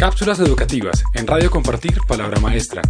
Cápsulas educativas en Radio Compartir Palabra Maestra.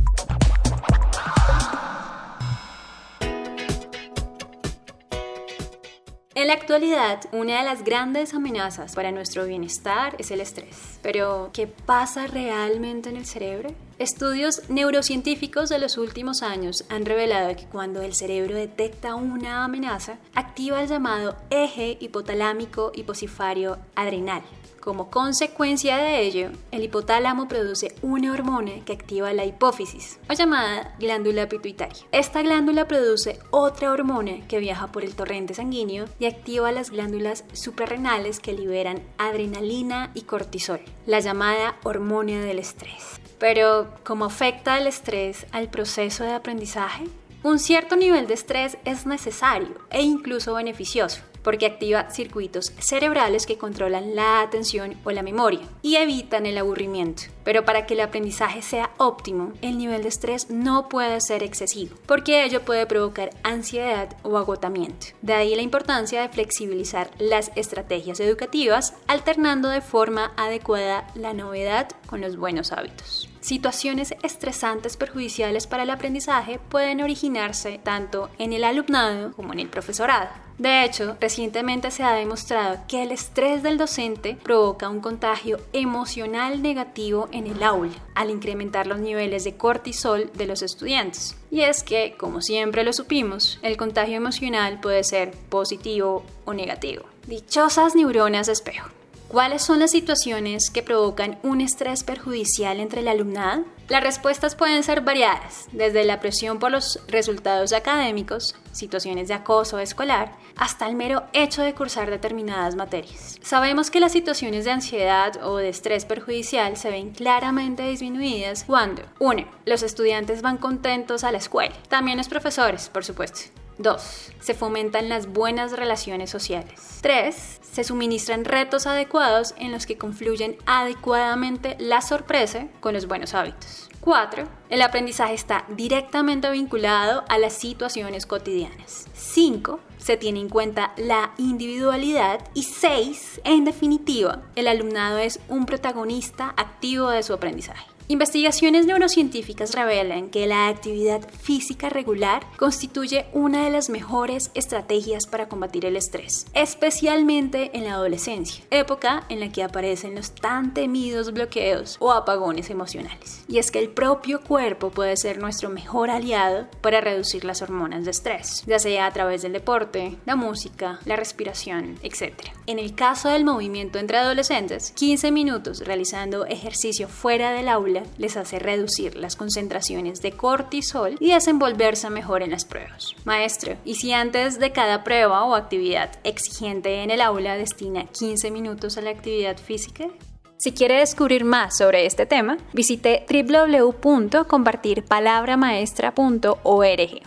En la actualidad, una de las grandes amenazas para nuestro bienestar es el estrés. Pero, ¿qué pasa realmente en el cerebro? Estudios neurocientíficos de los últimos años han revelado que cuando el cerebro detecta una amenaza, activa el llamado eje hipotalámico hipocifario adrenal, como consecuencia de ello, el hipotálamo produce una hormona que activa la hipófisis, o llamada glándula pituitaria. Esta glándula produce otra hormona que viaja por el torrente sanguíneo y activa las glándulas suprarrenales que liberan adrenalina y cortisol, la llamada hormona del estrés. Pero, ¿cómo afecta el estrés al proceso de aprendizaje? Un cierto nivel de estrés es necesario e incluso beneficioso porque activa circuitos cerebrales que controlan la atención o la memoria y evitan el aburrimiento. Pero para que el aprendizaje sea óptimo, el nivel de estrés no puede ser excesivo, porque ello puede provocar ansiedad o agotamiento. De ahí la importancia de flexibilizar las estrategias educativas, alternando de forma adecuada la novedad con los buenos hábitos. Situaciones estresantes perjudiciales para el aprendizaje pueden originarse tanto en el alumnado como en el profesorado. De hecho, recientemente se ha demostrado que el estrés del docente provoca un contagio emocional negativo en el aula, al incrementar los niveles de cortisol de los estudiantes. Y es que, como siempre lo supimos, el contagio emocional puede ser positivo o negativo. Dichosas neuronas espejo. ¿Cuáles son las situaciones que provocan un estrés perjudicial entre el alumnado? Las respuestas pueden ser variadas, desde la presión por los resultados académicos, situaciones de acoso escolar, hasta el mero hecho de cursar determinadas materias. Sabemos que las situaciones de ansiedad o de estrés perjudicial se ven claramente disminuidas cuando 1. Los estudiantes van contentos a la escuela, también los profesores, por supuesto. 2. Se fomentan las buenas relaciones sociales. 3. Se suministran retos adecuados en los que confluyen adecuadamente la sorpresa con los buenos hábitos. 4. El aprendizaje está directamente vinculado a las situaciones cotidianas. 5. Se tiene en cuenta la individualidad. Y 6. En definitiva, el alumnado es un protagonista activo de su aprendizaje. Investigaciones neurocientíficas revelan que la actividad física regular constituye una de las mejores estrategias para combatir el estrés, especialmente en la adolescencia, época en la que aparecen los tan temidos bloqueos o apagones emocionales. Y es que el propio cuerpo puede ser nuestro mejor aliado para reducir las hormonas de estrés, ya sea a través del deporte, la música, la respiración, etc. En el caso del movimiento entre adolescentes, 15 minutos realizando ejercicio fuera del aula les hace reducir las concentraciones de cortisol y desenvolverse mejor en las pruebas. Maestro, ¿y si antes de cada prueba o actividad exigente en el aula destina 15 minutos a la actividad física? Si quiere descubrir más sobre este tema, visite www.compartirpalabramaestra.org.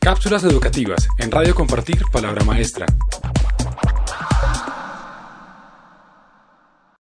Cápsulas educativas en Radio Compartir Palabra Maestra.